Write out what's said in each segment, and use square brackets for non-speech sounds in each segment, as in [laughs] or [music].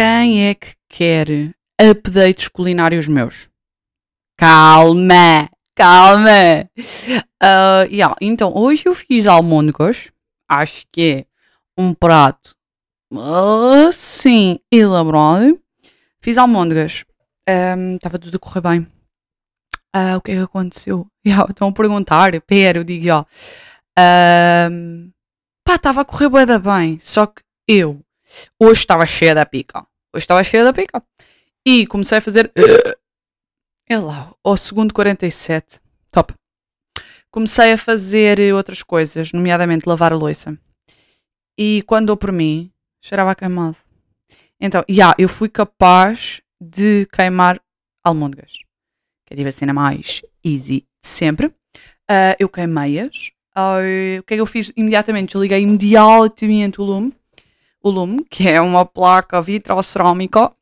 Quem é que quer updates culinários meus? Calma, calma. Uh, yeah, então, hoje eu fiz almôndegas. Acho que é um prato assim elaborado. Fiz almôndegas. Estava um, tudo a correr bem. Uh, o que é que aconteceu? [laughs] Yeah, estão a perguntar. Pera, eu digo, ó. Um, pá, estava a correr bem. Só que eu hoje estava cheia da pica. Hoje estava cheia da pica. E comecei a fazer. É lá, ao segundo 47. Top. Comecei a fazer outras coisas, nomeadamente lavar a louça. E quando dou por mim, cheirava a queimado. Então, já, yeah, eu fui capaz de queimar almôndegas. Que é tipo a cena mais easy de sempre. Uh, eu queimei-as. Uh, o que é que eu fiz imediatamente? Desliguei imediatamente o lume. O lume, que é uma placa vitrocerâmica.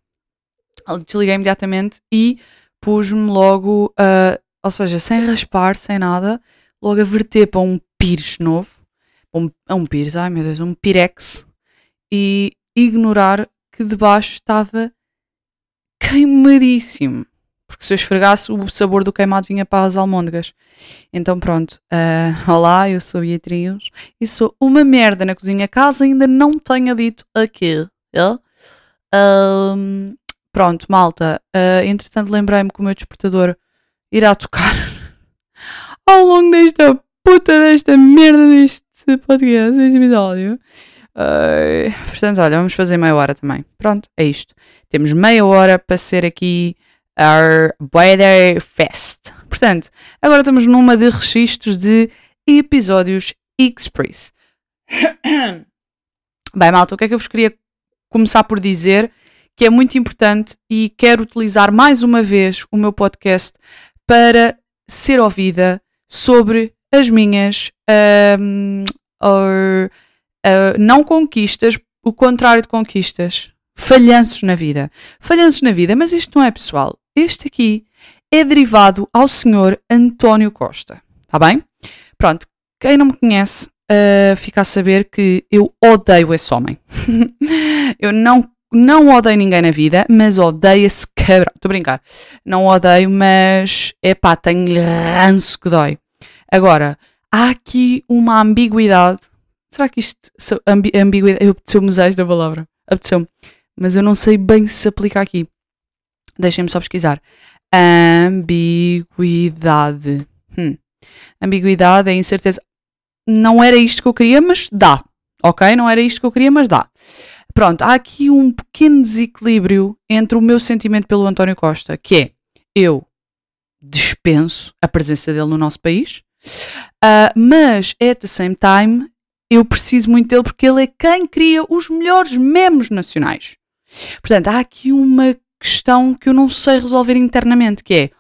Desliguei imediatamente e pus-me logo, uh, ou seja, sem raspar, sem nada, logo a verter para um pires novo. Um, um pires, ai meu Deus, um pirex. E ignorar que debaixo estava queimadíssimo. Porque se eu esfregasse, o sabor do queimado vinha para as almôndegas. Então pronto. Uh, olá, eu sou Beatriz e sou uma merda na cozinha. Caso ainda não tenha dito aqui. Yeah? Um, pronto, malta. Uh, entretanto, lembrei-me que o meu despertador irá tocar [laughs] ao longo desta puta desta merda deste podcast, deste episódio. Uh, portanto, olha, vamos fazer meia hora também. Pronto, é isto. Temos meia hora para ser aqui our Weather Fest. Portanto, agora estamos numa de registros de episódios Express. [coughs] Bem, malta, o que é que eu vos queria começar por dizer que é muito importante e quero utilizar mais uma vez o meu podcast para ser ouvida sobre as minhas um, or, uh, não conquistas, o contrário de conquistas. Falhanços na vida. Falhanços na vida, mas isto não é pessoal. Este aqui é derivado ao senhor António Costa. Está bem? Pronto, quem não me conhece uh, fica a saber que eu odeio esse homem. [laughs] eu não, não odeio ninguém na vida, mas odeio esse cabrão. Estou a brincar. Não odeio, mas é pá, tenho-lhe ranço que dói. Agora, há aqui uma ambiguidade Será que isto. Ambi ambiguidade. Eu apeteceu-me usar esta palavra. Apeteceu-me. Mas eu não sei bem se aplica aqui. Deixem-me só pesquisar. Ambiguidade. Hum. Ambiguidade é incerteza. Não era isto que eu queria, mas dá. Ok? Não era isto que eu queria, mas dá. Pronto, há aqui um pequeno desequilíbrio entre o meu sentimento pelo António Costa, que é eu dispenso a presença dele no nosso país, uh, mas at the same time eu preciso muito dele porque ele é quem cria os melhores memes nacionais. Portanto, há aqui uma questão que eu não sei resolver internamente, que é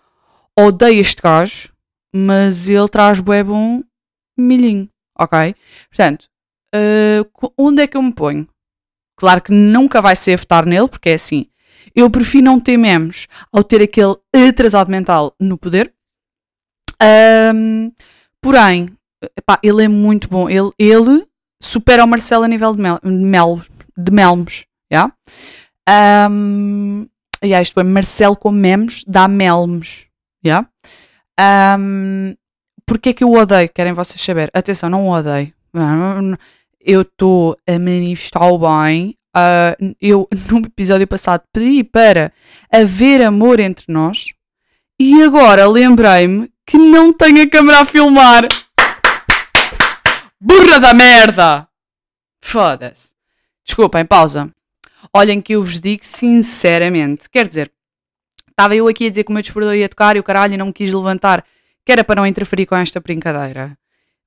odeio este gajo, mas ele traz bué bom milhinho, ok? Portanto, uh, onde é que eu me ponho? Claro que nunca vai ser votar nele, porque é assim, eu prefiro não ter memes ao ter aquele atrasado mental no poder. Um, porém, Epá, ele é muito bom. Ele, ele supera o Marcelo a nível de, mel, mel de melmos. Yeah? Um, yeah, isto foi Marcelo com memes dá melmos. Yeah? Um, Porquê é que eu odeio? Querem vocês saber? Atenção, não odeio. Eu estou a manifestar o bem. Uh, eu, [laughs] no episódio passado, pedi para haver amor entre nós. E agora lembrei-me que não tenho a câmera a filmar. Burra da merda! Foda-se. Desculpem, pausa. Olhem que eu vos digo sinceramente. Quer dizer, estava eu aqui a dizer que o meu despertador ia tocar e o caralho não me quis levantar, que era para não interferir com esta brincadeira.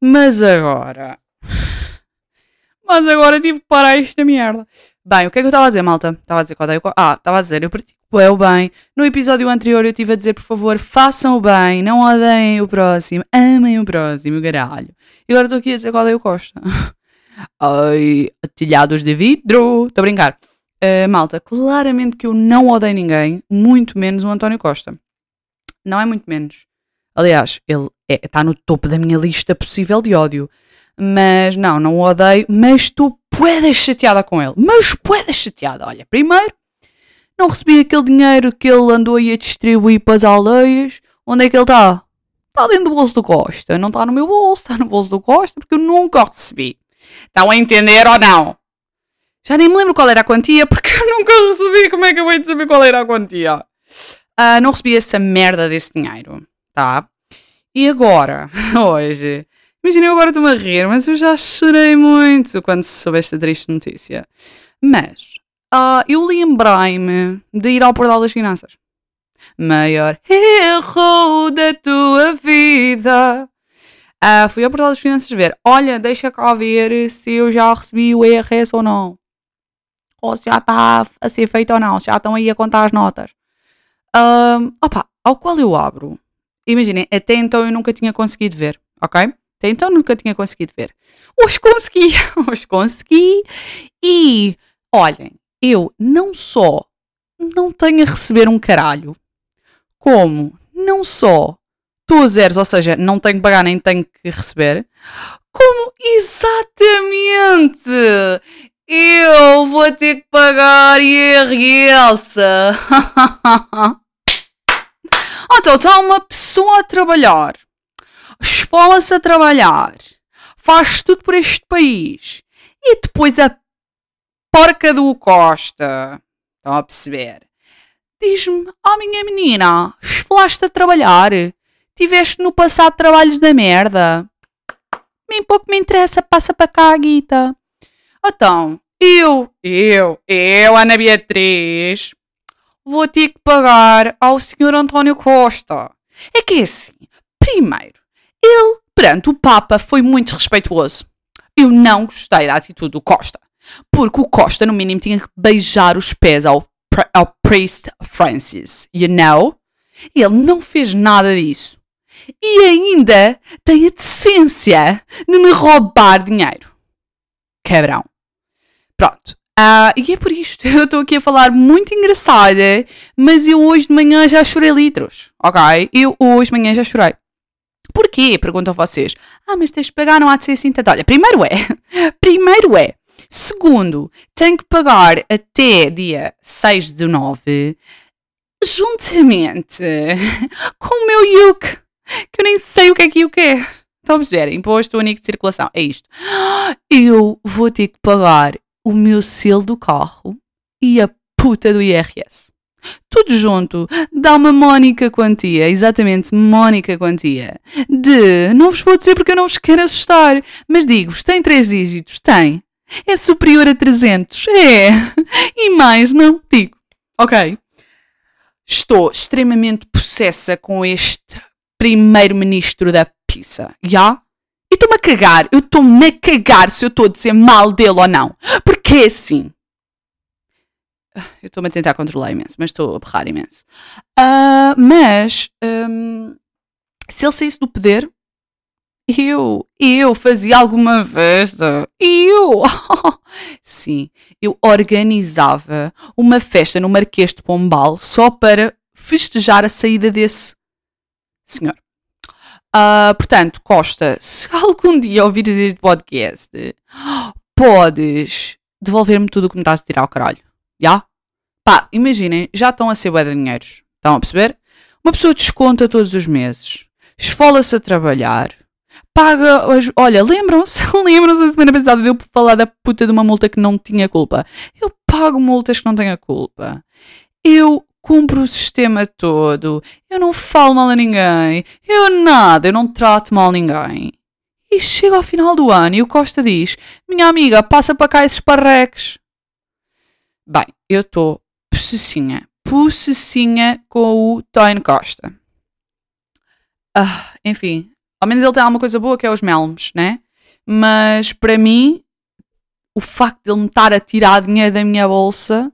Mas agora. [laughs] Mas agora tive que parar esta merda. Bem, o que é que eu estava a dizer, malta? Estava a dizer que odeio. Ah, estava a dizer, eu pratico o bem. No episódio anterior eu estive a dizer, por favor, façam o bem, não odeiem o próximo, amem o próximo, caralho. E agora estou aqui a dizer que odeio Costa. [laughs] Ai, atilhados de vidro. Estou a brincar. Uh, malta, claramente que eu não odeio ninguém, muito menos o António Costa. Não é muito menos. Aliás, ele está é, no topo da minha lista possível de ódio. Mas não, não o odeio, mas estou poeda chateada com ele. Mas poeda chateada. Olha, primeiro, não recebi aquele dinheiro que ele andou aí a distribuir para as aldeias. Onde é que ele está? Está dentro do bolso do Costa. Não está no meu bolso, está no bolso do Costa, porque eu nunca recebi. Estão a entender ou não? Já nem me lembro qual era a quantia, porque eu nunca recebi. Como é que eu vou saber qual era a quantia? Uh, não recebi essa merda desse dinheiro, tá? E agora, [laughs] hoje, imagina eu agora estou-me a rir, mas eu já chorei muito quando soube esta triste notícia. Mas uh, eu lembrei-me de ir ao Portal das Finanças. Maior erro da tua vida. Uh, fui ao Portal das Finanças ver. Olha, deixa cá ver se eu já recebi o IRS ou não. Ou se já está a ser feito ou não. Se já estão aí a contar as notas. Uh, opa, ao qual eu abro. Imaginem, até então eu nunca tinha conseguido ver, ok? Até então nunca tinha conseguido ver. Hoje consegui, [laughs] hoje consegui. E olhem, eu não só não tenho a receber um caralho, como não só estou a zeros, ou seja, não tenho que pagar nem tenho que receber, como exatamente eu vou ter que pagar IRS. [laughs] então está uma pessoa a trabalhar, esfola-se a trabalhar, faz tudo por este país e depois a porca do Costa. Estão a perceber? Diz-me, oh minha menina, esfolaste a trabalhar? Tiveste no passado trabalhos da merda? Bem pouco me interessa, passa para cá, Guita. Então, eu, eu, eu, Ana Beatriz, vou ter que pagar ao senhor António Costa. É que é assim, primeiro, ele, perante o Papa, foi muito respeituoso. Eu não gostei da atitude do Costa. Porque o Costa, no mínimo, tinha que beijar os pés ao, ao priest Francis, you know? Ele não fez nada disso. E ainda tem a decência de me roubar dinheiro. Cabrão. Pronto. Uh, e é por isto, [laughs] eu estou aqui a falar muito engraçada, mas eu hoje de manhã já chorei litros, ok? Eu hoje de manhã já chorei. Porquê? Perguntam vocês. Ah, mas tens de pagar, não há de ser assim tanto. Olha, primeiro é, [laughs] primeiro é, Segundo, tenho que pagar até dia 6 de 9, juntamente [laughs] com o meu Yuk, que eu nem sei o que é que Yuk é. Estão a perceber? Imposto único de circulação. É isto. Eu vou ter que pagar o meu selo do carro e a puta do IRS. Tudo junto dá uma mónica quantia, exatamente mónica quantia, de, não vos vou dizer porque eu não vos quero assustar, mas digo-vos, tem três dígitos, tem é superior a 300. É. E mais, não digo. Ok. Estou extremamente possessa com este primeiro-ministro da pizza. Já? E estou-me a cagar. Eu estou-me a cagar se eu estou a dizer mal dele ou não. Porque é assim. Eu estou-me a tentar controlar imenso, mas estou a berrar imenso. Uh, mas, um, se ele saísse do poder, eu, eu fazia alguma festa. Eu! [laughs] Sim, eu organizava uma festa no Marquês de Pombal só para festejar a saída desse senhor. Uh, portanto, Costa, se [laughs] algum dia ouvires este podcast, podes devolver-me tudo o que me estás a tirar ao caralho. Já? Pá, imaginem, já estão a ser bué de dinheiros. Estão a perceber? Uma pessoa desconta todos os meses, esfola-se a trabalhar, paga. Olha, lembram-se? [laughs] Lembram-se a semana passada de eu falar da puta de uma multa que não tinha culpa? Eu pago multas que não tenho culpa. Eu cumpro o sistema todo. Eu não falo mal a ninguém. Eu nada. Eu não trato mal ninguém. E chega ao final do ano e o Costa diz: Minha amiga, passa para cá esses parreques. Bem, eu estou possessinha, possessinha com o Tony Costa. Ah, enfim, ao menos ele tem alguma coisa boa que é os melmes, né? Mas para mim, o facto de ele me estar a tirar dinheiro da minha bolsa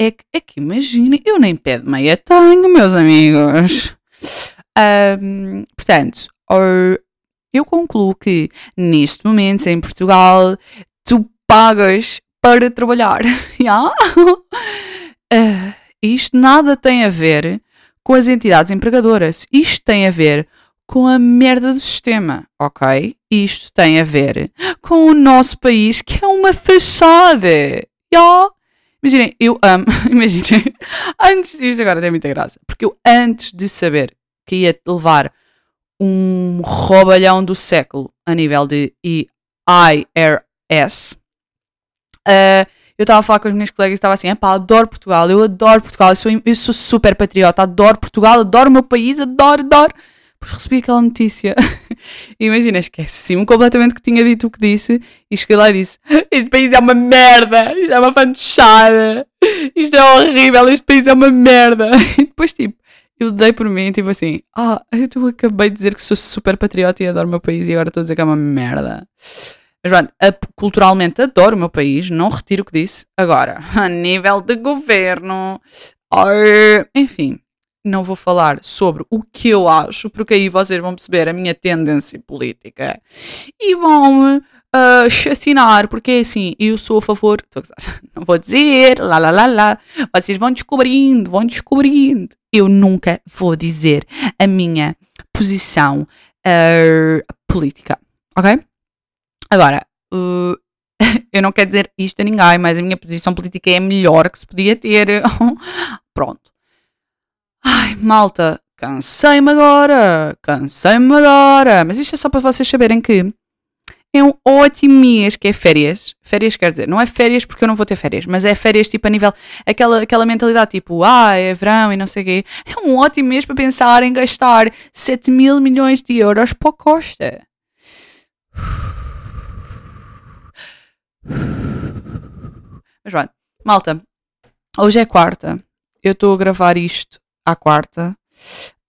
é que, é que imaginem, eu nem pé de meia tenho, meus amigos. Um, portanto, eu concluo que neste momento em Portugal tu pagas para trabalhar. [laughs] yeah? uh, isto nada tem a ver com as entidades empregadoras. Isto tem a ver com a merda do sistema, ok? Isto tem a ver com o nosso país, que é uma fachada. Yeah? Imaginem, eu amo, [laughs] imaginem, antes disto agora tem muita graça, porque eu antes de saber que ia levar um roubalhão do século a nível de IRS, uh, eu estava a falar com os meus colegas e estava assim: pá, adoro Portugal, eu adoro Portugal, eu sou, eu sou super patriota, adoro Portugal, adoro o meu país, adoro, adoro. Depois recebi aquela notícia. [laughs] Imagina, esqueci-me completamente que tinha dito o que disse e cheguei lá e disse: Este país é uma merda, isto é uma fantochada, isto é horrível, este país é uma merda. [laughs] E depois, tipo, eu dei por mim, tipo assim: Ah, eu acabei de dizer que sou super patriota e adoro o meu país e agora estou a dizer que é uma merda. Mas, mano, culturalmente adoro o meu país, não retiro o que disse. Agora, [laughs] a nível de governo, enfim, não vou falar sobre o que eu acho, porque aí vocês vão perceber a minha tendência política e vão-me uh, chacinar, porque é assim, eu sou a favor, [laughs] não vou dizer, lá lá lá lá, vocês vão descobrindo, vão descobrindo. Eu nunca vou dizer a minha posição uh, política, ok? Agora, uh, [laughs] eu não quero dizer isto a ninguém, mas a minha posição política é a melhor que se podia ter. [laughs] Pronto. Ai, malta, cansei-me agora, cansei-me agora. Mas isto é só para vocês saberem que é um ótimo mês que é férias. Férias quer dizer, não é férias porque eu não vou ter férias, mas é férias tipo a nível, aquela, aquela mentalidade tipo, ah, é verão e não sei o quê. É um ótimo mês para pensar em gastar 7 mil milhões de euros para a Costa. Mas pronto, malta, hoje é quarta. Eu estou a gravar isto à quarta.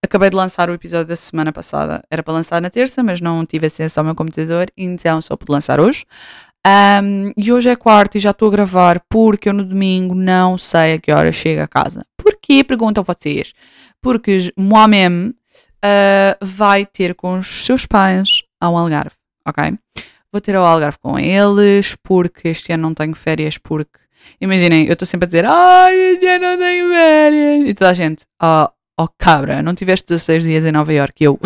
Acabei de lançar o episódio da semana passada. Era para lançar na terça, mas não tive acesso ao meu computador, então só pude lançar hoje. Um, e hoje é quarta e já estou a gravar porque eu no domingo não sei a que hora chego a casa. Porquê? Perguntam vocês. Porque Moamem uh, vai ter com os seus pais ao Algarve, ok? vou ter ao Algarve com eles, porque este ano não tenho férias, porque. Imaginem, eu estou sempre a dizer, ai, este ano não tenho férias. E toda a gente, oh, oh cabra, não tiveste 16 dias em Nova York. E eu,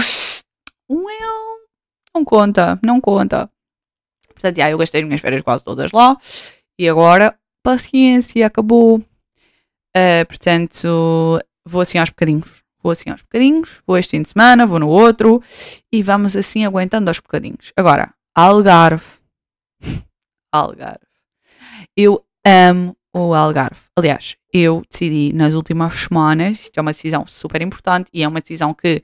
well, não conta, não conta. Portanto, já, eu gastei as minhas férias quase todas lá. E agora, paciência, acabou. Uh, portanto, vou assim aos bocadinhos. Vou assim aos bocadinhos, vou este fim de semana, vou no outro e vamos assim aguentando aos bocadinhos. Agora, Algarve. [laughs] Algarve. Eu amo o Algarve. Aliás, eu decidi nas últimas semanas, isto é uma decisão super importante e é uma decisão que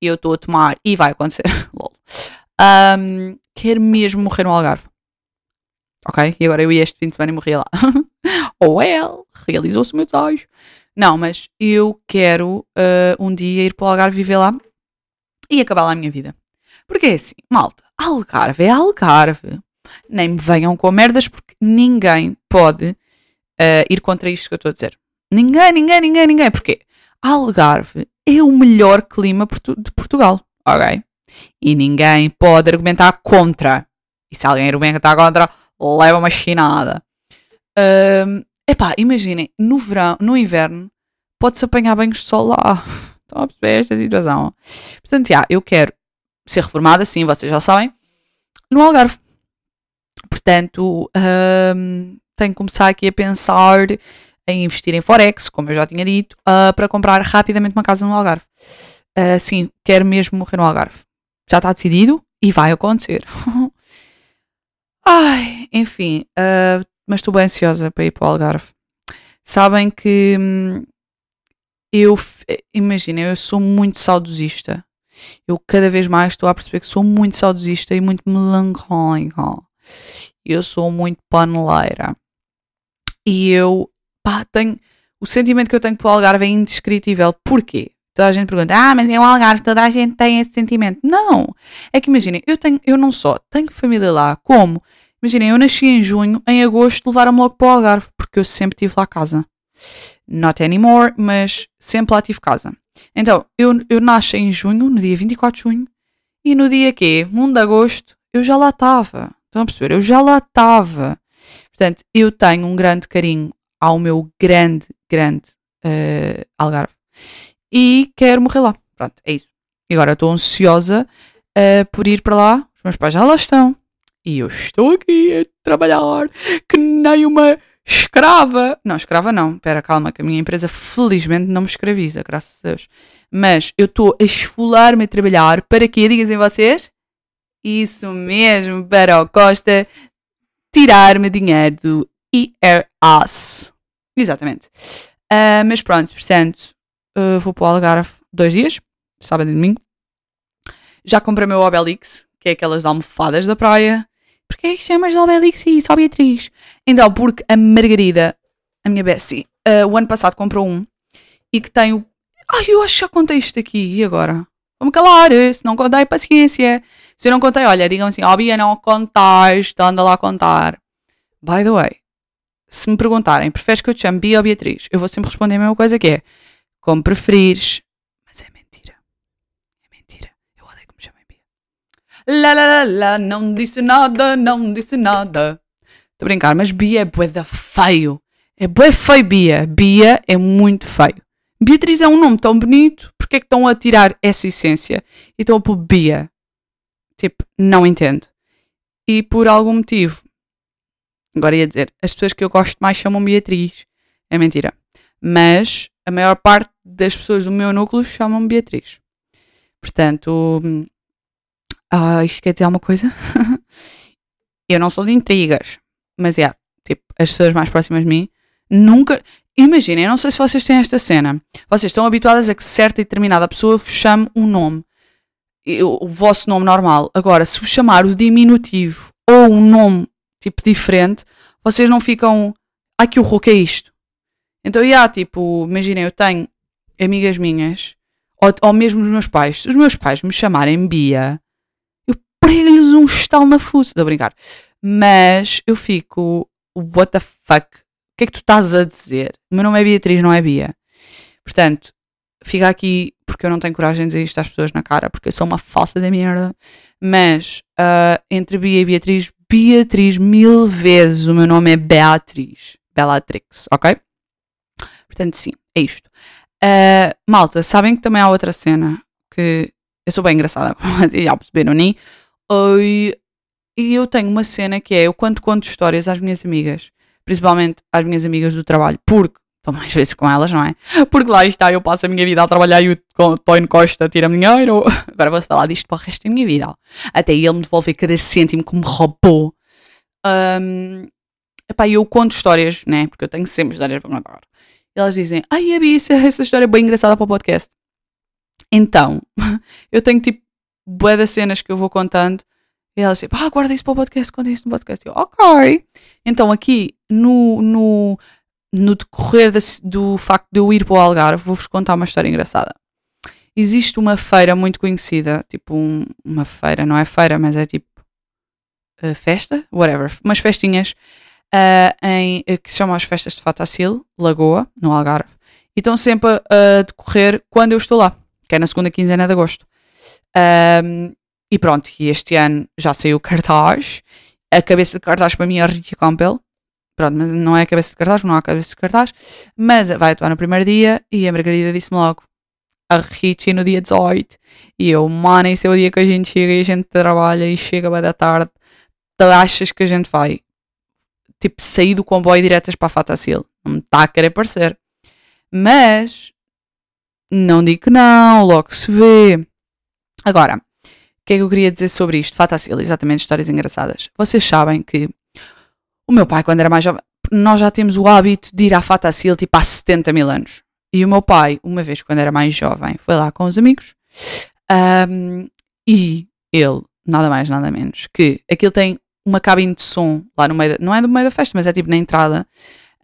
eu estou a tomar e vai acontecer. [laughs] Um, quero mesmo morrer no Algarve. Ok? E agora eu ia este fim de semana e morria lá. [laughs] Ou oh, well, realizou-se o meu desejo. Não, mas eu quero uh, um dia ir para o Algarve viver lá e acabar lá a minha vida. Porque é assim, malta, Algarve é Algarve. Nem me venham com merdas porque ninguém pode uh, ir contra isto que eu estou a dizer. Ninguém, ninguém, ninguém, ninguém. Porquê? Algarve é o melhor clima de Portugal, ok? E ninguém pode argumentar contra. E se alguém argumentar contra, leva uma chinada. Um, epá, imaginem, no verão, no inverno, pode-se apanhar banhos de sol lá. [laughs] Estão a perceber esta situação? Portanto, já, eu quero ser reformada, sim, vocês já sabem, no Algarve. Portanto, um, tenho que começar aqui a pensar em investir em Forex, como eu já tinha dito, uh, para comprar rapidamente uma casa no Algarve. Uh, sim, quero mesmo morrer no Algarve. Já está decidido e vai acontecer. [laughs] Ai, enfim, uh, mas estou bem ansiosa para ir para o Algarve. Sabem que hum, eu, imagina, eu sou muito saudosista eu cada vez mais estou a perceber que sou muito saudosista e muito melancólica. Eu sou muito paneleira. E eu, pá, tenho. O sentimento que eu tenho para o Algarve é indescritível. Porquê? Toda a gente pergunta, ah, mas é um Algarve, toda a gente tem esse sentimento. Não! É que imaginem, eu, tenho, eu não só tenho família lá, como, imaginem, eu nasci em junho, em agosto levaram-me logo para o Algarve, porque eu sempre tive lá casa. Not anymore, mas sempre lá tive casa. Então, eu, eu nasci em junho, no dia 24 de junho, e no dia que 1 de agosto, eu já lá estava. Estão a perceber? Eu já lá estava. Portanto, eu tenho um grande carinho ao meu grande, grande uh, Algarve. E quero morrer lá. Pronto, é isso. E agora estou ansiosa uh, por ir para lá. Os meus pais já lá estão. E eu estou aqui a trabalhar que nem uma escrava. Não, escrava não. Pera, calma, que a minha empresa felizmente não me escraviza, graças a Deus. Mas eu estou a esfolar-me a trabalhar para quê? Dizem vocês? Isso mesmo, para o Costa tirar-me dinheiro do IRS. Exatamente. Uh, mas pronto, portanto, uh, vou para o Algarve dois dias, sábado e domingo. Já comprei o meu Obelix, que é aquelas almofadas da praia. Porquê é que chamas de Obelix e só Beatriz? Então, porque a Margarida, a minha Bessie, uh, o ano passado comprou um e que tem o. Ai, eu acho que já contei isto aqui, e agora? Vou-me calar, se não contei, paciência. Se não contei, olha, digam assim, ó Bia, não então anda lá a contar. By the way, se me perguntarem, preferes que eu te chame Bia ou Beatriz? Eu vou sempre responder a mesma coisa que é, como preferires. Mas é mentira. É mentira. Eu odeio que me chamem Bia. Lá, lá, lá, lá, não disse nada, não disse nada. Estou a brincar, mas Bia é bué feio. É bué feio Bia. Bia é muito feio. Beatriz é um nome tão bonito, porque é que estão a tirar essa essência e estão a pôr Bia? Tipo, não entendo. E por algum motivo, agora ia dizer, as pessoas que eu gosto mais chamam Beatriz. É mentira. Mas a maior parte das pessoas do meu núcleo chamam Beatriz. Portanto, ah, isto quer dizer alguma coisa? [laughs] eu não sou de intrigas, mas é, tipo, as pessoas mais próximas de mim nunca. Imaginem, não sei se vocês têm esta cena. Vocês estão habituadas a que certa e determinada pessoa vos chame um nome o vosso nome normal. Agora, se vos chamar o diminutivo ou um nome tipo diferente, vocês não ficam. Ai que horror, que é isto? Então, yeah, tipo, imaginem, eu tenho amigas minhas, ou, ou mesmo os meus pais, se os meus pais me chamarem Bia, eu prego-lhes um estalo na fuça, estou a brincar. Mas eu fico, what the fuck? Que é que tu estás a dizer? O meu nome é Beatriz, não é Bia. Portanto, fica aqui porque eu não tenho coragem de dizer isto às pessoas na cara, porque eu sou uma falsa da merda. Mas uh, entre Bia e Beatriz, Beatriz mil vezes o meu nome é Beatriz. Bellatrix, ok? Portanto, sim, é isto. Uh, malta, sabem que também há outra cena que eu sou bem engraçada, [laughs] já perceberam, nem? E eu tenho uma cena que é eu quando conto histórias às minhas amigas, principalmente às minhas amigas do trabalho, porque estou mais vezes com elas, não é? Porque lá está, eu passo a minha vida a trabalhar e o Tony Costa tira-me dinheiro. [laughs] Agora vou falar disto para o resto da minha vida. Até ele me devolver cada cêntimo que me roubou. Um, epá, eu conto histórias, né? Porque eu tenho sempre histórias para contar. Elas dizem, ai, Abi, essa história é bem engraçada para o podcast. Então, [laughs] eu tenho tipo bué das cenas que eu vou contando. E elas dizem, ah, guarda isso para o podcast, conta isso no podcast. Eu, ok. Então, aqui no, no no decorrer do facto de eu ir para o Algarve, vou-vos contar uma história engraçada. Existe uma feira muito conhecida, tipo um, uma feira, não é feira, mas é tipo uh, festa, whatever, umas festinhas uh, em, uh, que se chamam as Festas de Fatacil, Lagoa, no Algarve, e estão sempre a, decorrer quando eu estou lá, que é na segunda quinzena de agosto. Um, e pronto, e este ano já saiu o cartaz. A cabeça de cartaz para mim é a Campbell, Pronto, mas não é a cabeça de cartaz, não há cabeça de cartaz, mas vai atuar no primeiro dia e a Margarida disse-me logo a Richie no dia 18 e eu, mano, esse é o dia que a gente chega e a gente trabalha e chega bem da tarde. Tu achas que a gente vai tipo sair do comboio diretas para a Fatacil? Não me está a querer parecer. Mas não digo que não, logo se vê. Agora, que é que eu queria dizer sobre isto? Fatacil, exatamente, histórias engraçadas. Vocês sabem que o meu pai, quando era mais jovem, nós já temos o hábito de ir à Fatacil tipo há 70 mil anos. E o meu pai, uma vez quando era mais jovem, foi lá com os amigos um, e ele, nada mais, nada menos, que aquilo tem uma cabine de som lá no meio, da, não é no meio da festa, mas é tipo na entrada,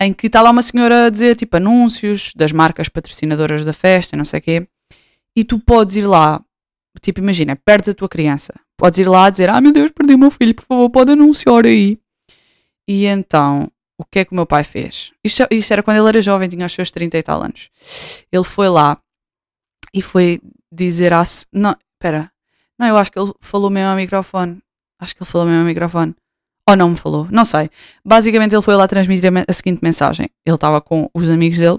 em que está lá uma senhora a dizer tipo anúncios das marcas patrocinadoras da festa, não sei o quê, e tu podes ir lá, tipo imagina, perdes a tua criança, podes ir lá dizer, ah meu Deus, perdi o meu filho, por favor, pode anunciar aí. E então, o que é que o meu pai fez? Isto, isto era quando ele era jovem, tinha os seus 30 e tal anos. Ele foi lá e foi dizer a. Não, espera. Não, eu acho que ele falou mesmo ao microfone. Acho que ele falou mesmo ao microfone. Ou não me falou, não sei. Basicamente, ele foi lá transmitir a, a seguinte mensagem. Ele estava com os amigos dele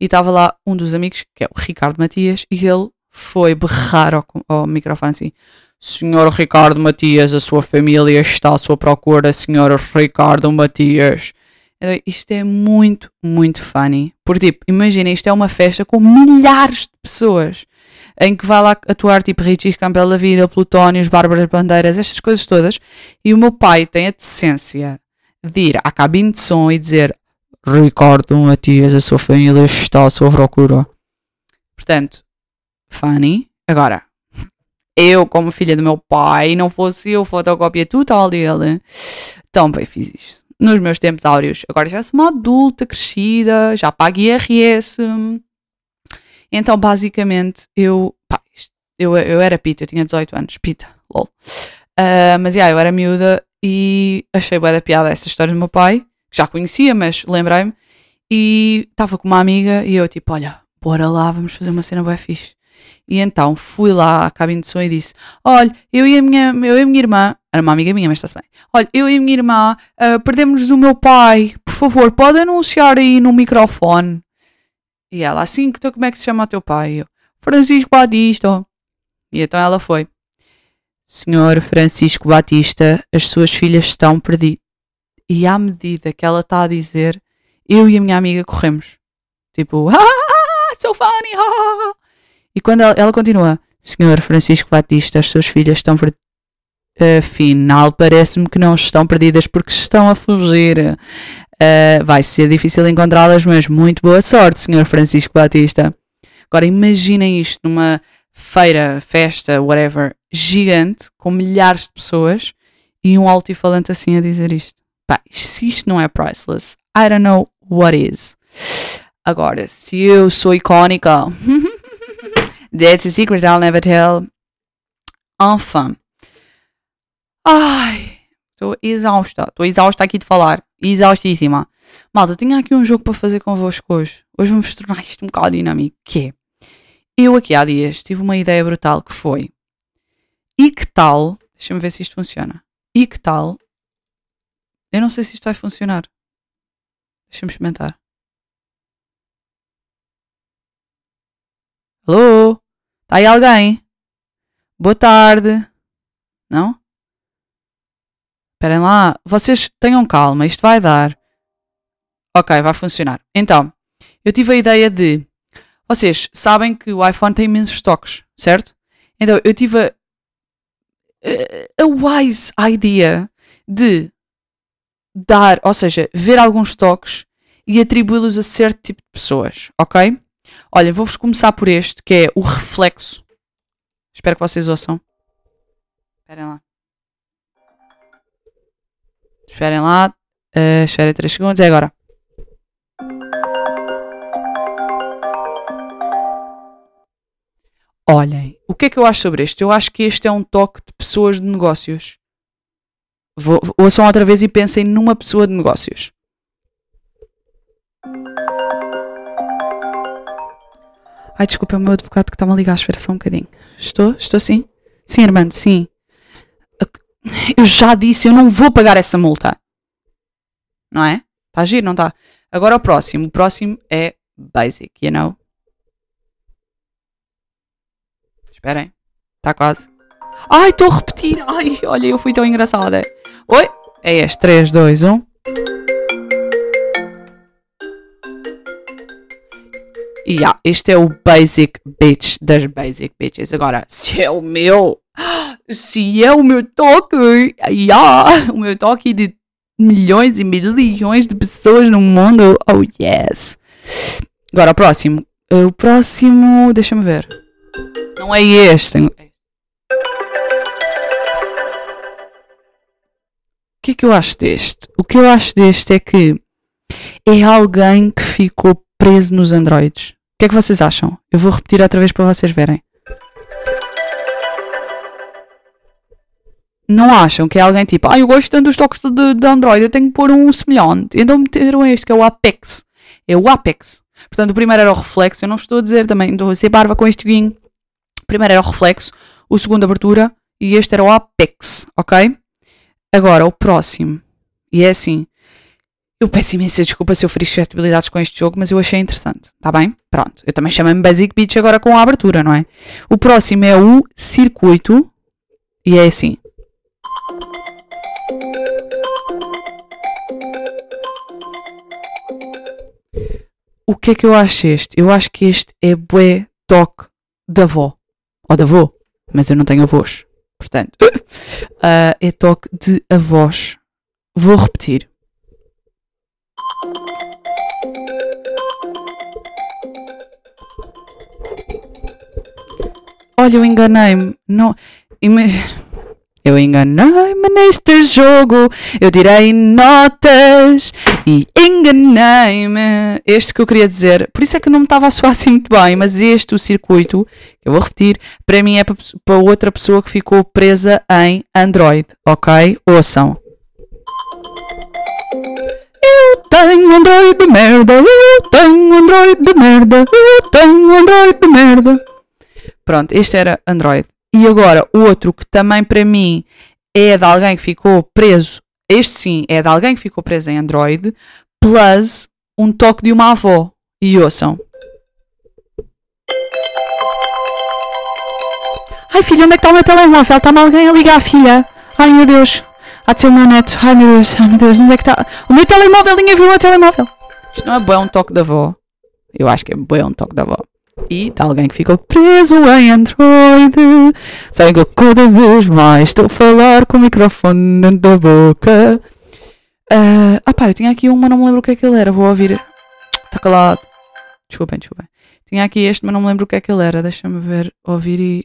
e estava lá um dos amigos, que é o Ricardo Matias, e ele foi berrar ao, ao microfone assim: Senhor Ricardo Matias, a sua família está à sua procura, Senhor Ricardo Matias. Isto é muito, muito funny. Porque, tipo, imaginem, isto é uma festa com milhares de pessoas em que vai lá atuar tipo Richie Campbell da Vida, Plutónios, Bárbaras Bandeiras, estas coisas todas. E o meu pai tem a decência de ir à cabine de som e dizer Ricardo Matias, a sua família está à sua procura. Portanto, funny. Agora, eu, como filha do meu pai, não fosse eu fotocópia total dele, também fiz isto. Nos meus tempos áureos. Agora já sou uma adulta, crescida, já pago IRS. Então, basicamente, eu. Pá, eu, eu era pita, eu tinha 18 anos. Pita, lol. Uh, mas, yeah, eu era miúda e achei boa da piada essa história do meu pai, que já conhecia, mas lembrei-me. E estava com uma amiga e eu, tipo, olha, bora lá, vamos fazer uma cena boa fixe. E então fui lá à cabine de som e disse: Olha, eu e a minha, eu e a minha irmã, era uma amiga minha, mas está-se bem. Olha, eu e a minha irmã uh, perdemos do meu pai. Por favor, pode anunciar aí no microfone. E ela, assim, então como é que se chama o teu pai? Eu, Francisco Batista. E então ela foi. Senhor Francisco Batista, as suas filhas estão perdidas. E à medida que ela está a dizer, eu e a minha amiga corremos. Tipo, [laughs] ah, so funny, ah. E quando ela, ela continua, Senhor Francisco Batista, as suas filhas estão perdidas. Afinal, parece-me que não estão perdidas porque estão a fugir. Uh, vai ser difícil encontrá-las, mas muito boa sorte, Sr. Francisco Batista. Agora imaginem isto numa feira, festa, whatever, gigante, com milhares de pessoas e um altifalante assim a dizer isto. Pá, se isto não é priceless, I don't know what is. Agora, se eu sou icónica, [laughs] that's a secret I'll never tell. Enfin. Ai, estou exausta. Estou exausta aqui de falar. Exaustíssima. Malta, tinha aqui um jogo para fazer convosco hoje. Hoje vamos [laughs] tornar isto um bocado dinâmico. Que é, eu aqui há dias tive uma ideia brutal que foi, e que tal, deixa-me ver se isto funciona, e que tal, eu não sei se isto vai funcionar. Deixa-me experimentar. Alô? Está aí alguém? Boa tarde. Não? Esperem lá, vocês tenham calma, isto vai dar. Ok, vai funcionar. Então, eu tive a ideia de. Vocês sabem que o iPhone tem imensos toques, certo? Então, eu tive a, a, wise idea de dar, ou seja, ver alguns toques e atribuí-los a certo tipo de pessoas, ok? Olha, vou-vos começar por este, que é o reflexo. Espero que vocês ouçam. Esperem lá. Esperem lá. Uh, esperem 3 segundos. É agora. Olhem, o que é que eu acho sobre este? Eu acho que este é um toque de pessoas de negócios. Vou, ouçam outra vez e pensem numa pessoa de negócios. Ai, desculpa, é o meu advogado que está-me a ligar. Espera só um bocadinho. Estou? Estou sim? Sim, Armando, sim. Eu já disse, eu não vou pagar essa multa. Não é? Está a giro, não está? Agora o próximo. O próximo é basic, you know? Esperem. Está quase. Ai, estou a repetir. Ai, olha, eu fui tão engraçada. Oi? É este. 3, 2, 1. Yeah, este é o basic bitch das basic bitches. Agora, se é o meu se é o meu toque, yeah, o meu toque de milhões e milhões de pessoas no mundo, oh yes. Agora, o próximo. O próximo, deixa-me ver. Não é este. O que é que eu acho deste? O que eu acho deste é que é alguém que ficou preso nos androides. O que é que vocês acham? Eu vou repetir outra vez para vocês verem. não acham que é alguém tipo, ah, eu gosto tanto dos toques de, de Android, eu tenho que pôr um semelhante. Então meteram este, que é o Apex. É o Apex. Portanto, o primeiro era o reflexo, eu não estou a dizer também, estou a ser barba com este guinho. O primeiro era o reflexo, o segundo abertura e este era o Apex, ok? Agora, o próximo. E é assim. Eu peço imensa desculpa se eu feri suscetibilidades com este jogo, mas eu achei interessante, tá bem? Pronto. Eu também chamei-me Basic Beach agora com a abertura, não é? O próximo é o circuito. E é assim. o que é que eu acho este? Eu acho que este é bué toque da avó. Ou da avó. Mas eu não tenho avós. Portanto, uh, [laughs] é toque de avós. Vou repetir. Olha, eu enganei-me. Não. [laughs] Eu enganei-me neste jogo, eu tirei notas e enganei-me. Este que eu queria dizer, por isso é que não me estava a soar assim muito bem, mas este, o circuito, eu vou repetir, para mim é para outra pessoa que ficou presa em Android, ok? Ouçam. Eu tenho Android de merda, eu tenho Android de merda, eu tenho Android de merda. Pronto, este era Android. E agora, o outro que também para mim é de alguém que ficou preso, este sim é de alguém que ficou preso em Android, plus um toque de uma avó. E ouçam. Ai filha, onde é que está o meu telemóvel? Está-me alguém a ligar, filha. Ai meu Deus. Há de ser o meu neto. Ai meu Deus, ai meu Deus, onde é que está? O meu telemóvel, ninguém viu o meu telemóvel. Isto não é bom um toque da avó. Eu acho que é bom um toque da avó e de alguém que ficou preso em Android. Eu cada vez mais estou a falar com o microfone dentro da boca. Uh, ah pá, eu tinha aqui um, mas não me lembro o que é que ele era. Vou ouvir. Está calado. Desculpem, desculpem. Tinha aqui este, mas não me lembro o que é que ele era. Deixa-me ver, ouvir e.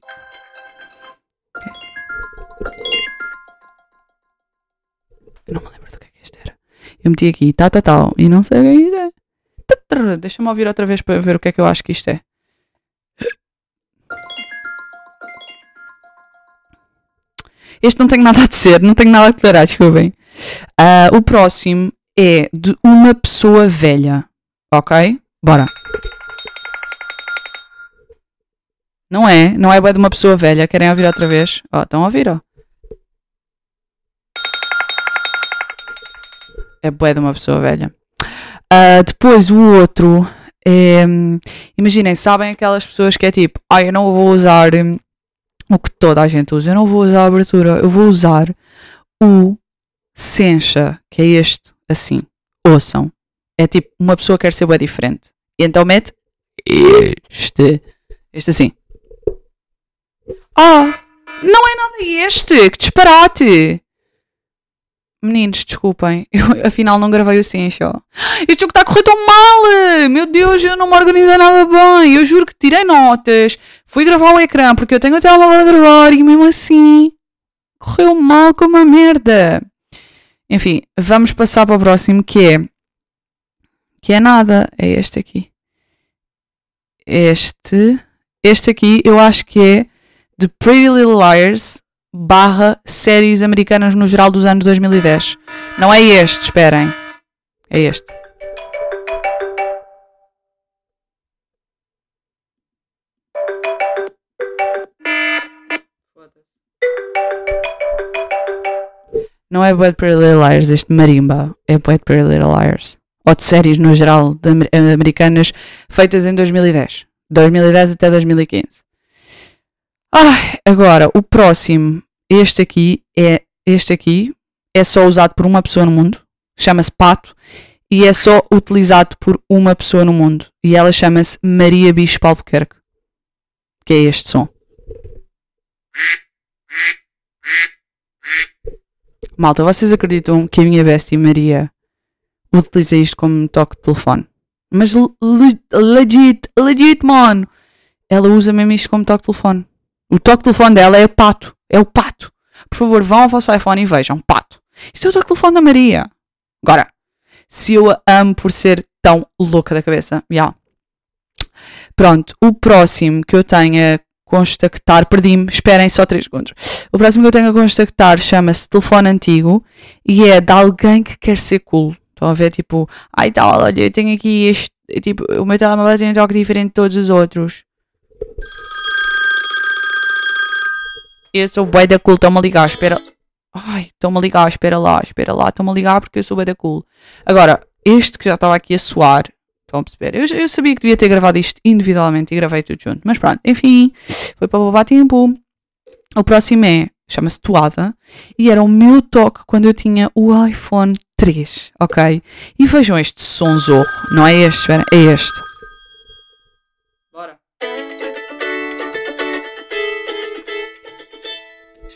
Eu não me lembro do que é que este era. Eu meti aqui, tal, tal, tal, e não sei o que é é. Deixa-me ouvir outra vez para ver o que é que eu acho que isto é. Este não tenho nada a dizer, não tenho nada a declarar, desculpem. Uh, o próximo é de uma pessoa velha. Ok? Bora. Não é, não é de uma pessoa velha. Querem ouvir outra vez? Ó, oh, estão a ouvir, ó. É bué de uma pessoa velha. Uh, depois o outro é. Imaginem, sabem aquelas pessoas que é tipo, ah, eu não vou usar hum, o que toda a gente usa. Eu não vou usar a abertura, eu vou usar o Sencha, que é este, assim. Ouçam. É tipo, uma pessoa quer ser bem diferente. E então mete este. Este assim. Ah, não é nada este, que disparate. Meninos, desculpem, [laughs] eu afinal não gravei o Sencha. Este jogo está a correr tão mal! Meu Deus, eu não me organizei nada bem. Eu juro que tirei notas, fui gravar o ecrã porque eu tenho até telemóvel a gravar e mesmo assim correu mal como uma merda. Enfim, vamos passar para o próximo que é. Que é nada, é este aqui. Este. Este aqui eu acho que é The Pretty Little Liars barra séries americanas no geral dos anos 2010. Não é este, esperem. É este. Não é Bad Little Liars, este marimba. É Bad Little Liars. Ou de séries no geral de americanas feitas em 2010. 2010 até 2015. Ai, agora, o próximo, este aqui é este aqui é só usado por uma pessoa no mundo, chama-se Pato e é só utilizado por uma pessoa no mundo e ela chama-se Maria Bispo Albuquerque, que é este som. Malta, vocês acreditam que a minha bestie Maria utiliza isto como toque de telefone? Mas legit, legit, mano. Ela usa mesmo isto como toque de telefone. O toque de telefone dela é o pato. É o pato. Por favor, vão ao vosso iPhone e vejam. Pato. Isto é o toque de telefone da Maria. Agora, se eu a amo por ser tão louca da cabeça. Yeah. Pronto, o próximo que eu tenho a constactar, perdi-me, esperem só 3 segundos. O próximo que eu tenho a constactar chama-se telefone antigo e é de alguém que quer ser cool. Estão a ver, tipo, ai tal, olha, eu tenho aqui este, tipo, o meu telemóvel tem um toque diferente de todos os outros. Eu sou bué da cool, estão-me a ligar, espera. Ai, estão-me a ligar, espera lá, espera lá, estão-me a ligar porque eu sou bué da cool. Agora, este que já estava aqui a soar, estão a perceber? Eu, eu sabia que devia ter gravado isto individualmente e gravei tudo junto, mas pronto, enfim, foi para babar tempo. O próximo é, chama-se Toada, e era o meu toque quando eu tinha o iPhone 3, ok? E vejam este sonzorro. Não é este, espera, é este.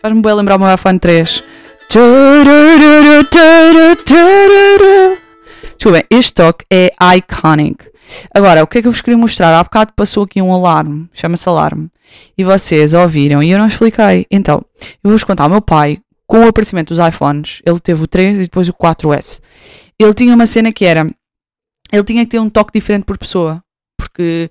Faz-me bem lembrar o meu iPhone 3. Desculpem, este toque é iconic. Agora, o que é que eu vos queria mostrar? Há bocado passou aqui um alarme, chama-se alarme, e vocês ouviram e eu não expliquei. Então, eu vou-vos contar. O meu pai, com o aparecimento dos iPhones, ele teve o 3 e depois o 4S. Ele tinha uma cena que era. Ele tinha que ter um toque diferente por pessoa. Porque,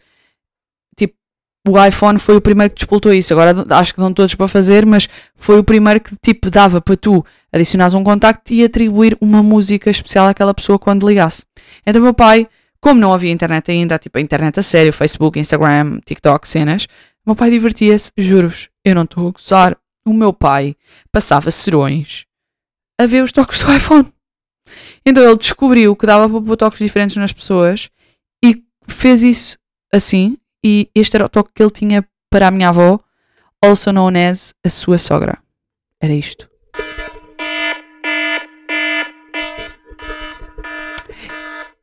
o iPhone foi o primeiro que despoltou isso. Agora acho que dão todos para fazer, mas foi o primeiro que, tipo, dava para tu adicionares um contacto e atribuir uma música especial àquela pessoa quando ligasse. Então, meu pai como não havia internet ainda, tipo a internet a sério, Facebook, Instagram, TikTok, cenas, meu pai divertia-se, juro-vos, eu não estou a gozar. O meu pai passava serões a ver os toques do iPhone. Então ele descobriu que dava para pôr toques diferentes nas pessoas e fez isso assim. E este era o toque que ele tinha para a minha avó, also known as a sua sogra. Era isto.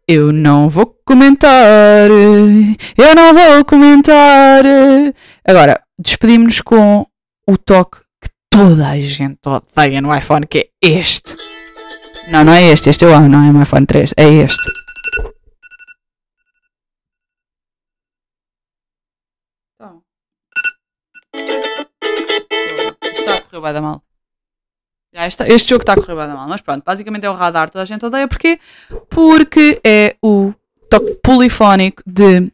Eu não vou comentar. Eu não vou comentar. Agora, despedimos-nos com o toque que toda a gente odeia no iPhone, que é este. Não, não é este. Este eu amo, não é o iPhone 3. É este. Correr bem da mal. Este, este jogo está a correr bem mal, mas pronto, basicamente é o radar, toda a gente odeia. Porquê? Porque é o toque polifónico de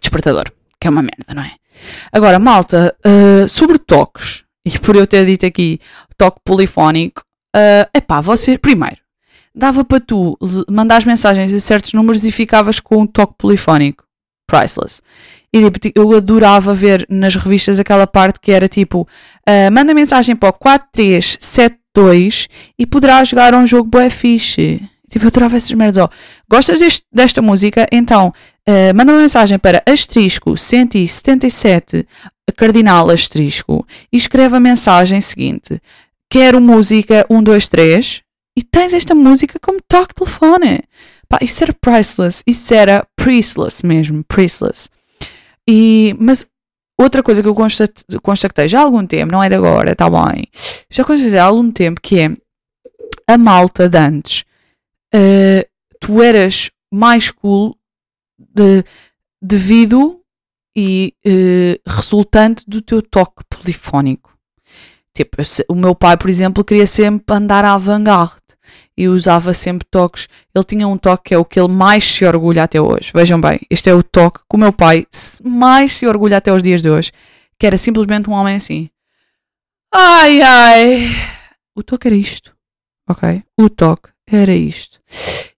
despertador, que é uma merda, não é? Agora, malta, uh, sobre toques, e por eu ter dito aqui toque polifónico, é uh, pá, você, primeiro, dava para tu mandar mensagens a certos números e ficavas com um toque polifónico. Priceless. E tipo, eu adorava ver nas revistas aquela parte que era tipo: uh, manda mensagem para o 4372 e poderá jogar um jogo bué fixe. Tipo, eu adorava essas merdas. Oh, gostas deste, desta música? Então, uh, manda uma mensagem para asterisco 177 cardinal asterisco e escreve a mensagem seguinte: Quero música 123 e tens esta música como toque telefone. Pá, isso era priceless, isso era priceless mesmo, priceless. E, mas outra coisa que eu constatei já há algum tempo, não é de agora, está bem, já constatei há algum tempo que é a malta de antes, uh, tu eras mais cool de, devido e uh, resultante do teu toque polifónico. Tipo, o meu pai, por exemplo, queria sempre andar à vanguarda e usava sempre toques. Ele tinha um toque que é o que ele mais se orgulha até hoje. Vejam bem, este é o toque que o meu pai mais se orgulha até os dias de hoje, que era simplesmente um homem assim. Ai ai. O toque era isto. Ok? O toque era isto.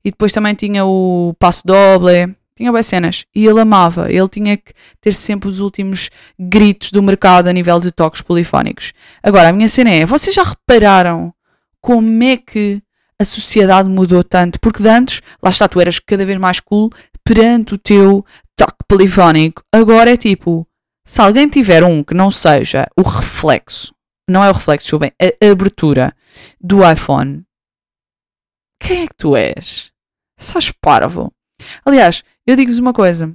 E depois também tinha o passo doble, tinha boas cenas. E ele amava. Ele tinha que ter sempre os últimos gritos do mercado a nível de toques polifónicos. Agora, a minha cena é: vocês já repararam como é que a sociedade mudou tanto, porque de antes, lá está, tu eras cada vez mais cool perante o teu toque polifónico. Agora é tipo, se alguém tiver um que não seja o reflexo, não é o reflexo, desculpem, a abertura do iPhone, quem é que tu és? Sás parvo. Aliás, eu digo-vos uma coisa.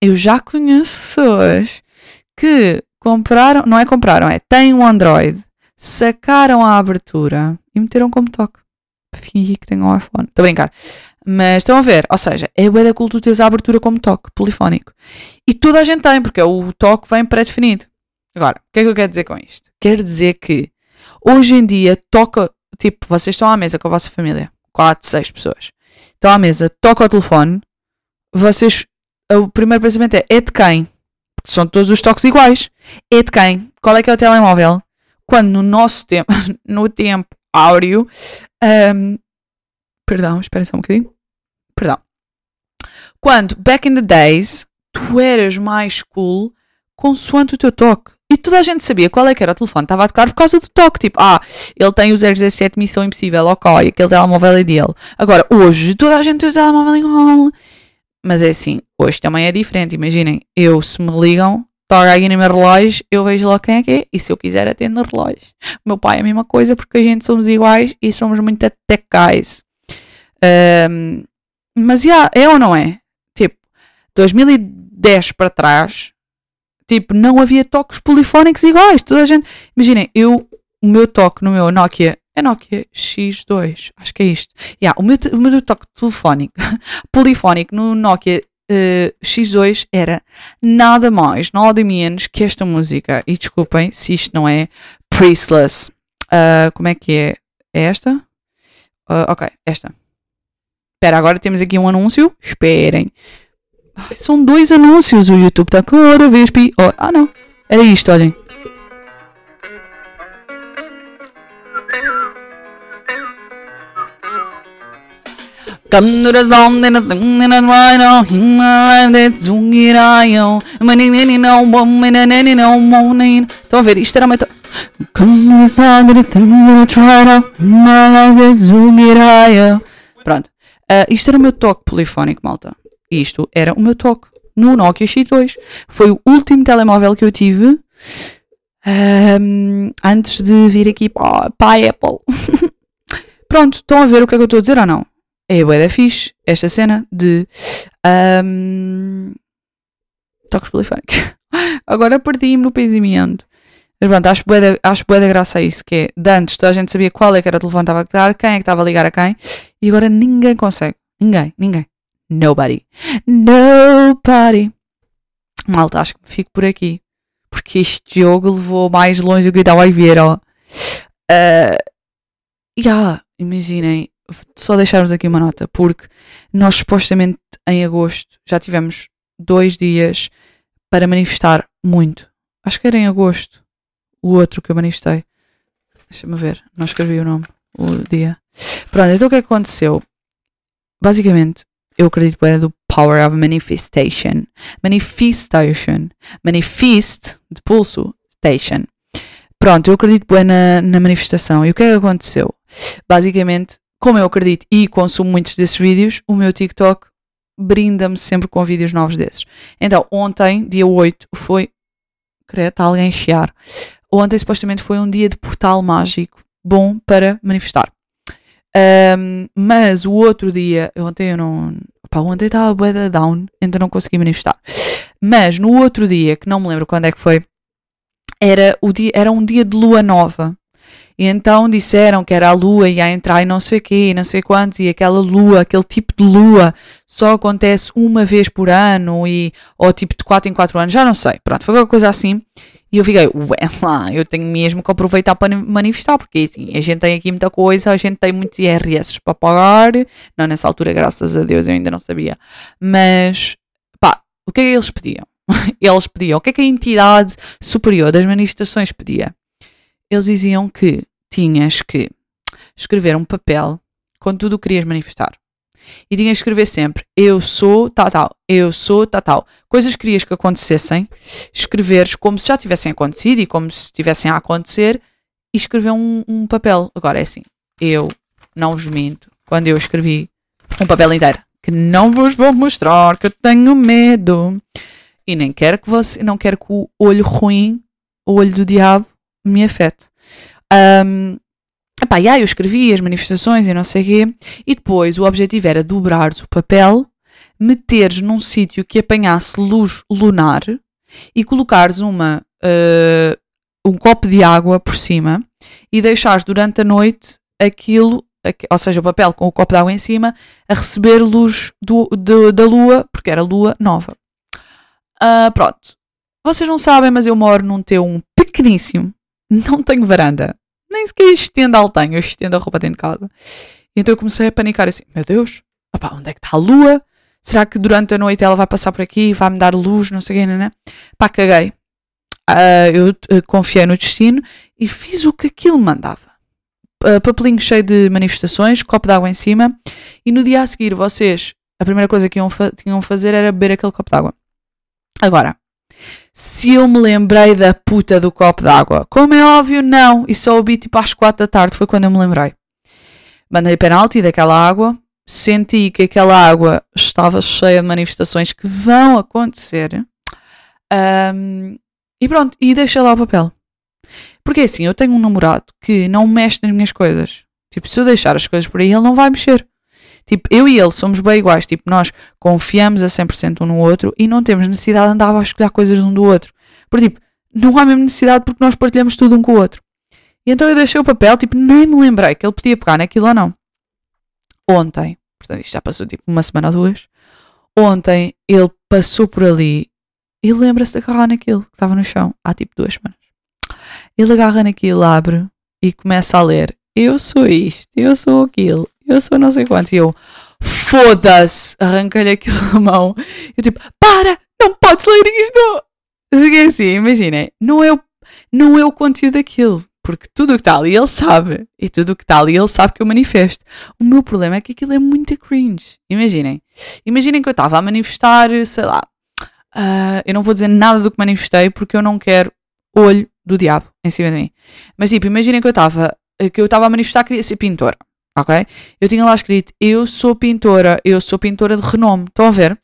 Eu já conheço pessoas que compraram, não é compraram, é têm um Android, sacaram a abertura e meteram como toque fingir que tenho um iPhone. Estou a brincar. Mas estão a ver, ou seja, é o da culto teres a abertura como toque polifónico. E toda a gente tem, porque o toque vem pré-definido. Agora, o que é que eu quero dizer com isto? Quero dizer que hoje em dia toca, tipo, vocês estão à mesa com a vossa família, 4, 6 pessoas. Estão à mesa, toca o telefone, vocês, o primeiro pensamento é, é de quem? Porque são todos os toques iguais. É de quem? Qual é que é o telemóvel? Quando no nosso tempo, [laughs] no tempo áureo. Um, perdão, espera só um bocadinho. Perdão. Quando, back in the days, tu eras mais cool consoante o teu toque. E toda a gente sabia qual é que era o telefone. Estava a tocar por causa do toque. Tipo, ah, ele tem o 017 Missão Impossível, ok, aquele telemóvel é dele. Agora, hoje, toda a gente tem o telemóvel igual. Mas é assim, hoje também é diferente. Imaginem, eu, se me ligam, toca aqui no meu relógio, eu vejo lá quem é que é, e se eu quiser atendo no relógio. O meu pai é a mesma coisa, porque a gente somos iguais e somos muito tech guys. Um, mas, já, é ou não é? Tipo, 2010 para trás, tipo, não havia toques polifónicos iguais. Toda a gente. Imaginem, eu, o meu toque no meu Nokia é Nokia X2, acho que é isto. Yeah, o, meu, o meu toque telefónico, [laughs] polifónico no Nokia uh, X2 era nada mais, nada menos que esta música. E desculpem se isto não é Priestless. Uh, como é que é? É esta? Uh, ok, esta. Espera, agora temos aqui um anúncio. Esperem. Ai, são dois anúncios. O YouTube está cada vez pior. Ah, não. Era isto, olhem. Estão a ver? Isto era uma. Pronto. Uh, isto era o meu toque polifónico, malta. Isto era o meu toque no Nokia X2. Foi o último telemóvel que eu tive um, antes de vir aqui para, para a Apple. [laughs] Pronto, estão a ver o que é que eu estou a dizer ou não? É bué da fixe esta cena de um, toques polifónicos. [laughs] Agora perdi-me no pensamento. Mas pronto, acho bué, da, acho bué da graça a isso, que é, de antes toda a gente sabia qual é que era o telefone que estava a dar, quem é que estava a ligar a quem, e agora ninguém consegue. Ninguém, ninguém. Nobody. Nobody. Malta, acho que fico por aqui. Porque este jogo levou mais longe do que eu estava a ver, ó. Uh, yeah, imaginem, só deixarmos aqui uma nota, porque nós supostamente em agosto já tivemos dois dias para manifestar muito. Acho que era em agosto o outro que eu manifestei. Deixa-me ver, não escrevi o nome, o dia. Pronto, então o que aconteceu? Basicamente, eu acredito que é do Power of Manifestation. Manifestation. Manifest, de pulso, station. Pronto, eu acredito bem na, na manifestação. E o que é que aconteceu? Basicamente, como eu acredito e consumo muitos desses vídeos, o meu TikTok brinda-me sempre com vídeos novos desses. Então, ontem, dia 8, foi. Está alguém a chiar. Ontem, supostamente, foi um dia de portal mágico bom para manifestar. Um, mas o outro dia, ontem eu não. Ontem estava bué down, então não consegui manifestar. Mas no outro dia, que não me lembro quando é que foi, era, o dia, era um dia de lua nova. E então disseram que era a lua ia entrar e não sei o quê, não sei quantos, e aquela lua, aquele tipo de lua, só acontece uma vez por ano, e, ou tipo de 4 em 4 anos, já não sei. Pronto, foi alguma coisa assim. E eu fiquei, ué [laughs] lá, eu tenho mesmo que aproveitar para manifestar, porque assim, a gente tem aqui muita coisa, a gente tem muitos IRS para pagar. Não, nessa altura, graças a Deus, eu ainda não sabia. Mas, pá, o que é que eles pediam? [laughs] eles pediam, o que é que a entidade superior das manifestações pedia? Eles diziam que tinhas que escrever um papel com tudo o que querias manifestar. E tinhas que escrever sempre eu sou tal, tal, eu sou tal, tal. Coisas que querias que acontecessem, escreveres como se já tivessem acontecido e como se estivessem a acontecer e escrever um, um papel. Agora é assim, eu não vos minto, quando eu escrevi um papel inteiro, que não vos vou mostrar, que eu tenho medo. E nem quero que você, não quero que o olho ruim, o olho do diabo, me afete. Um, epá, yeah, eu escrevi as manifestações e não sei o quê, e depois o objetivo era dobrares o papel, meteres num sítio que apanhasse luz lunar e colocares uma, uh, um copo de água por cima e deixares durante a noite aquilo, ou seja, o papel com o copo de água em cima, a receber luz do, da lua, porque era lua nova. Uh, pronto. Vocês não sabem, mas eu moro num T1 pequeníssimo não tenho varanda. Nem sequer estendal tenho, eu estendo a roupa dentro de casa. E então eu comecei a panicar assim: Meu Deus, opa, onde é que está a lua? Será que durante a noite ela vai passar por aqui e vai-me dar luz? Não sei o que, né? Pá, caguei. Uh, eu uh, confiei no destino e fiz o que aquilo mandava. Uh, papelinho cheio de manifestações, copo de água em cima. E no dia a seguir, vocês, a primeira coisa que iam, fa tinham a fazer era beber aquele copo de água. Agora, se eu me lembrei da puta do copo d'água. Como é óbvio, não. E só ouvi tipo às quatro da tarde, foi quando eu me lembrei. Mandei penalti daquela água, senti que aquela água estava cheia de manifestações que vão acontecer. Um, E pronto, e deixa lá o papel. Porque assim, eu tenho um namorado que não mexe nas minhas coisas. Tipo, se eu deixar as coisas por aí, ele não vai mexer. Tipo, eu e ele somos bem iguais. Tipo, nós confiamos a 100% um no outro e não temos necessidade de andar a escolher coisas um do outro. Por tipo, não há mesmo necessidade porque nós partilhamos tudo um com o outro. E então eu deixei o papel, tipo, nem me lembrei que ele podia pegar naquilo ou não. Ontem, portanto isto já passou tipo uma semana ou duas, ontem ele passou por ali e lembra-se de agarrar naquilo que estava no chão há tipo duas semanas. Ele agarra naquilo, abre e começa a ler. Eu sou isto, eu sou aquilo, eu sou não sei quanto. E eu, foda-se, arranquei-lhe aquilo na mão. Eu tipo, para, não podes ler isto. Porque assim, imaginem, não é, o, não é o conteúdo daquilo. Porque tudo o que está ali ele sabe. E tudo o que está ali ele sabe que eu manifesto. O meu problema é que aquilo é muito cringe. Imaginem. Imaginem que eu estava a manifestar, sei lá. Uh, eu não vou dizer nada do que manifestei porque eu não quero olho do diabo em cima de mim. Mas tipo, imaginem que eu estava que eu estava a manifestar que queria ser pintora. Ok? Eu tinha lá escrito: Eu sou pintora, eu sou pintora de renome. Estão a ver?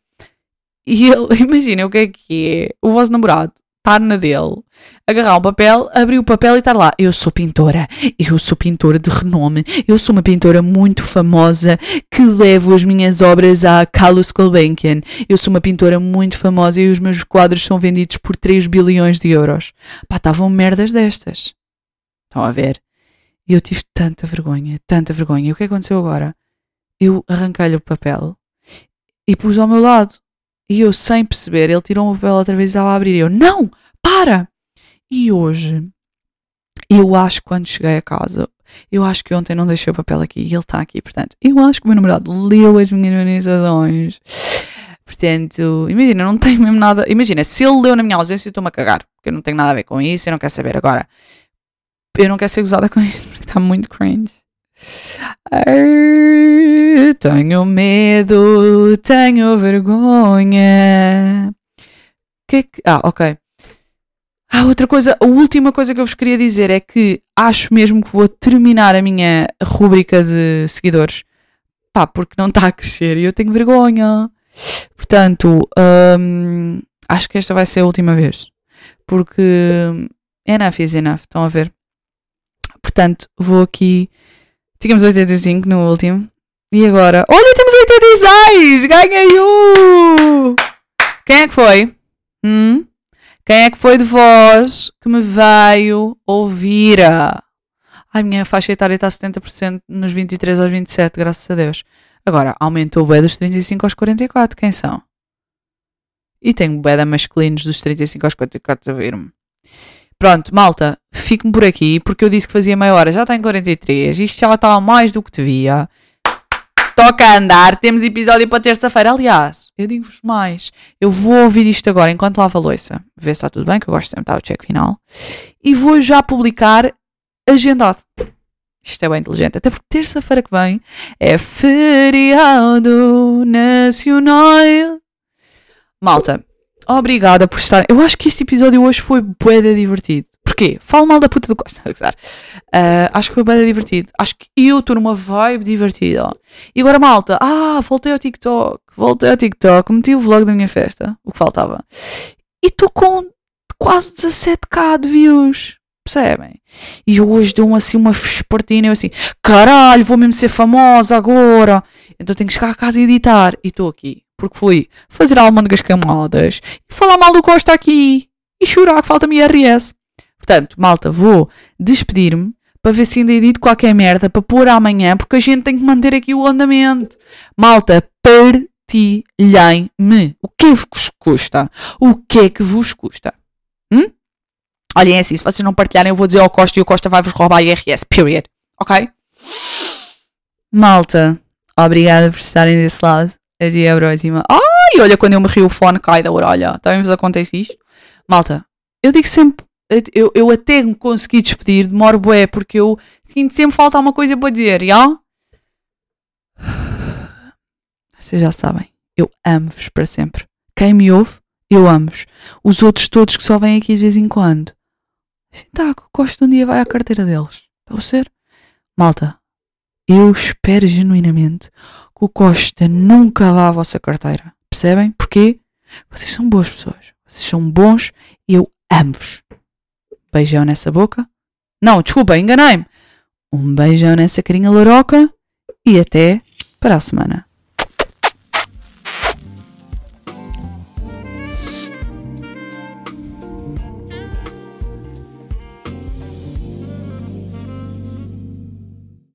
E ele, [laughs] imaginem o que é que é o vosso namorado estar na dele, agarrar um papel, abrir o papel e estar lá. Eu sou pintora, eu sou pintora de renome, eu sou uma pintora muito famosa que levo as minhas obras à Carlos Gulbenkian. Eu sou uma pintora muito famosa e os meus quadros são vendidos por 3 bilhões de euros. Pá, estavam merdas destas. Estão a ver? E eu tive tanta vergonha, tanta vergonha. E o que aconteceu agora? Eu arranquei-lhe o papel e pus ao meu lado. E eu, sem perceber, ele tirou o papel outra vez e estava a abrir. E eu, não, para! E hoje, eu acho que quando cheguei a casa, eu acho que ontem não deixei o papel aqui e ele está aqui. Portanto, eu acho que o meu namorado leu as minhas manifestações. Portanto, imagina, não tenho mesmo nada. Imagina, se ele leu na minha ausência, eu estou-me a cagar. Porque eu não tenho nada a ver com isso, eu não quero saber. Agora, eu não quero ser gozada com isso porque está muito cringe. Tenho medo, tenho vergonha. Que que... Ah, ok. Ah, outra coisa, a última coisa que eu vos queria dizer é que acho mesmo que vou terminar a minha rúbrica de seguidores. Pá, porque não está a crescer e eu tenho vergonha. Portanto, hum, acho que esta vai ser a última vez. Porque enough is enough, estão a ver? Portanto, vou aqui Tínhamos 85 no último. E agora? Olha, temos 86! Ganhei um! Quem é que foi? Hum? Quem é que foi de vós que me veio ouvir? Ai, minha faixa etária está a 70% nos 23 aos 27, graças a Deus. Agora, aumentou o bué dos 35 aos 44. Quem são? E tenho bué masculinos dos 35 aos 44 a ver-me. Pronto, malta, fico-me por aqui porque eu disse que fazia meia hora, já está em 43, isto já está mais do que devia. Toca a andar, temos episódio para terça-feira. Aliás, eu digo-vos mais, eu vou ouvir isto agora enquanto lavo a louça, ver se está tudo bem, que eu gosto sempre de dar o check final, e vou já publicar agendado. Isto é bem inteligente, até porque terça-feira que vem é feriado nacional. Malta, Obrigada por estar. Eu acho que este episódio hoje foi bué divertido. Porquê? Falo mal da puta do Costa. [laughs] Uh, acho que foi bem divertido. Acho que eu estou numa vibe divertida. E agora, malta, ah, voltei ao TikTok. Voltei ao TikTok. Meti o vlog da minha festa. O que faltava. E estou com quase 17k de views. Percebem? E hoje deu-me assim uma espartina. Eu assim, caralho, vou mesmo ser famosa agora. Então tenho que chegar a casa e editar. E estou aqui porque fui fazer almôndegas camadas e falar mal do Costa aqui e chorar que falta-me IRS. Portanto, malta, vou despedir-me para ver se ainda edito qualquer merda para pôr amanhã, porque a gente tem que manter aqui o andamento. Malta, partilhem-me. O que vos custa? O que é que vos custa? Hum? Olhem, é assim, se vocês não partilharem, eu vou dizer ao Costa e o Costa vai-vos roubar IRS, period. Ok? Malta, obrigada por estarem desse lado. A próxima. Ai, olha quando eu me rio o fone cai da orelha. Também vos acontece isto? Malta, eu digo sempre. Eu, eu até me consegui despedir, demoro bué, porque eu sinto sempre falta uma coisa para dizer, já? Vocês já sabem, eu amo-vos para sempre. Quem me ouve, eu amo-vos. Os outros todos que só vêm aqui de vez em quando. Tá, gosto um dia vai à carteira deles. Está a ser? Malta, eu espero genuinamente que o Costa nunca dá à vossa carteira. Percebem? Porque vocês são boas pessoas. Vocês são bons e eu amo-vos. Beijão nessa boca. Não, desculpa, enganei-me. Um beijão nessa carinha laroca e até para a semana.